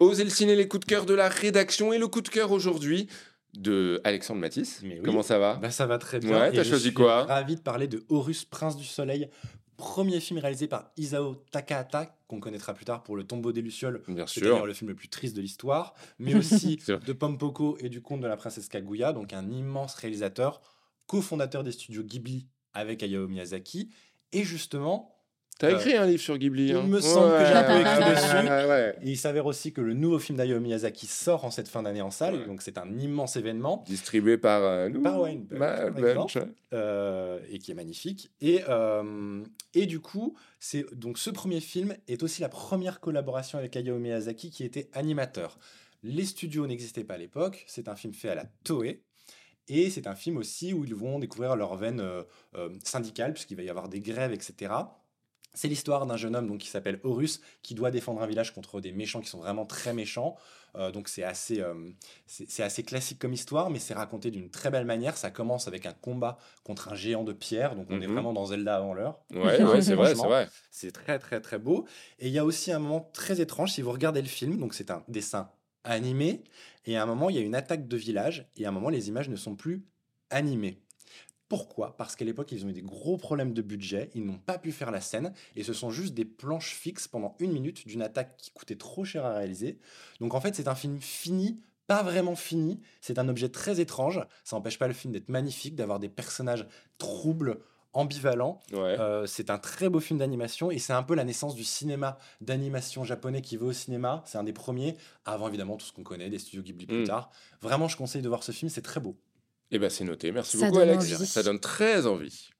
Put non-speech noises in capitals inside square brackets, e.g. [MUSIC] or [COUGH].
Oser le ciné, les coups de cœur de la rédaction et le coup de cœur aujourd'hui de Alexandre Matisse. Oui. Comment ça va? Bah, ça va très bien. Ouais, t'as choisi quoi? Ravi de parler de Horus, Prince du Soleil, premier film réalisé par Isao Takahata, qu'on connaîtra plus tard pour Le Tombeau des Lucioles, Bien c'est d'ailleurs sûr. le film le plus triste de l'histoire, mais aussi [LAUGHS] de Pompoko et du conte de la princesse Kaguya, donc un immense réalisateur, cofondateur des studios Ghibli avec Hayao Miyazaki. Et justement, T'as Euh, écrit un livre sur Ghibli. il hein me semble que j'ai un peu écrit [LAUGHS] dessus. ouais, ouais. et il s'avère aussi que le nouveau film d'Hayao Miyazaki sort en cette fin d'année en salle, Ouais. donc c'est un immense événement. Distribué par euh, nous. Par Wayne Bunch, Bah, euh, et qui est magnifique. Et, euh, et du coup, c'est donc ce premier film est aussi la première collaboration avec Hayao Miyazaki qui était animateur. Les studios n'existaient pas à l'époque. C'est un film fait à la Toei. Et c'est un film aussi où ils vont découvrir leur veine euh, euh, syndicale, puisqu'il va y avoir des grèves, etc. C'est l'histoire d'un jeune homme donc, qui s'appelle Horus, qui doit défendre un village contre des méchants qui sont vraiment très méchants. Euh, donc c'est assez, euh, c'est assez classique comme histoire, mais c'est raconté d'une très belle manière. Ça commence avec un combat contre un géant de pierre, donc on est Mhm. vraiment dans Zelda avant l'heure. Ouais, [LAUGHS] ouais, c'est vrai, c'est vrai. C'est très très très beau. Et il y a aussi un moment très étrange, si vous regardez le film, donc c'est un dessin animé, et à un moment il y a une attaque de village, et à un moment les images ne sont plus animées. Pourquoi? Parce qu'à l'époque, ils ont eu des gros problèmes de budget, ils n'ont pas pu faire la scène, et ce sont juste des planches fixes pendant une minute d'une attaque qui coûtait trop cher à réaliser. Donc en fait, c'est un film fini, pas vraiment fini, c'est un objet très étrange, ça n'empêche pas le film d'être magnifique, d'avoir des personnages troubles, ambivalents, Ouais. euh, c'est un très beau film d'animation et c'est un peu la naissance du cinéma d'animation japonais qui va au cinéma. C'est un des premiers, avant évidemment tout ce qu'on connaît, des studios Ghibli plus Mm. tard. Vraiment, je conseille de voir ce film, c'est très beau. Eh ben c'est noté. Merci Ça beaucoup, Alex. envie. Ça donne très envie.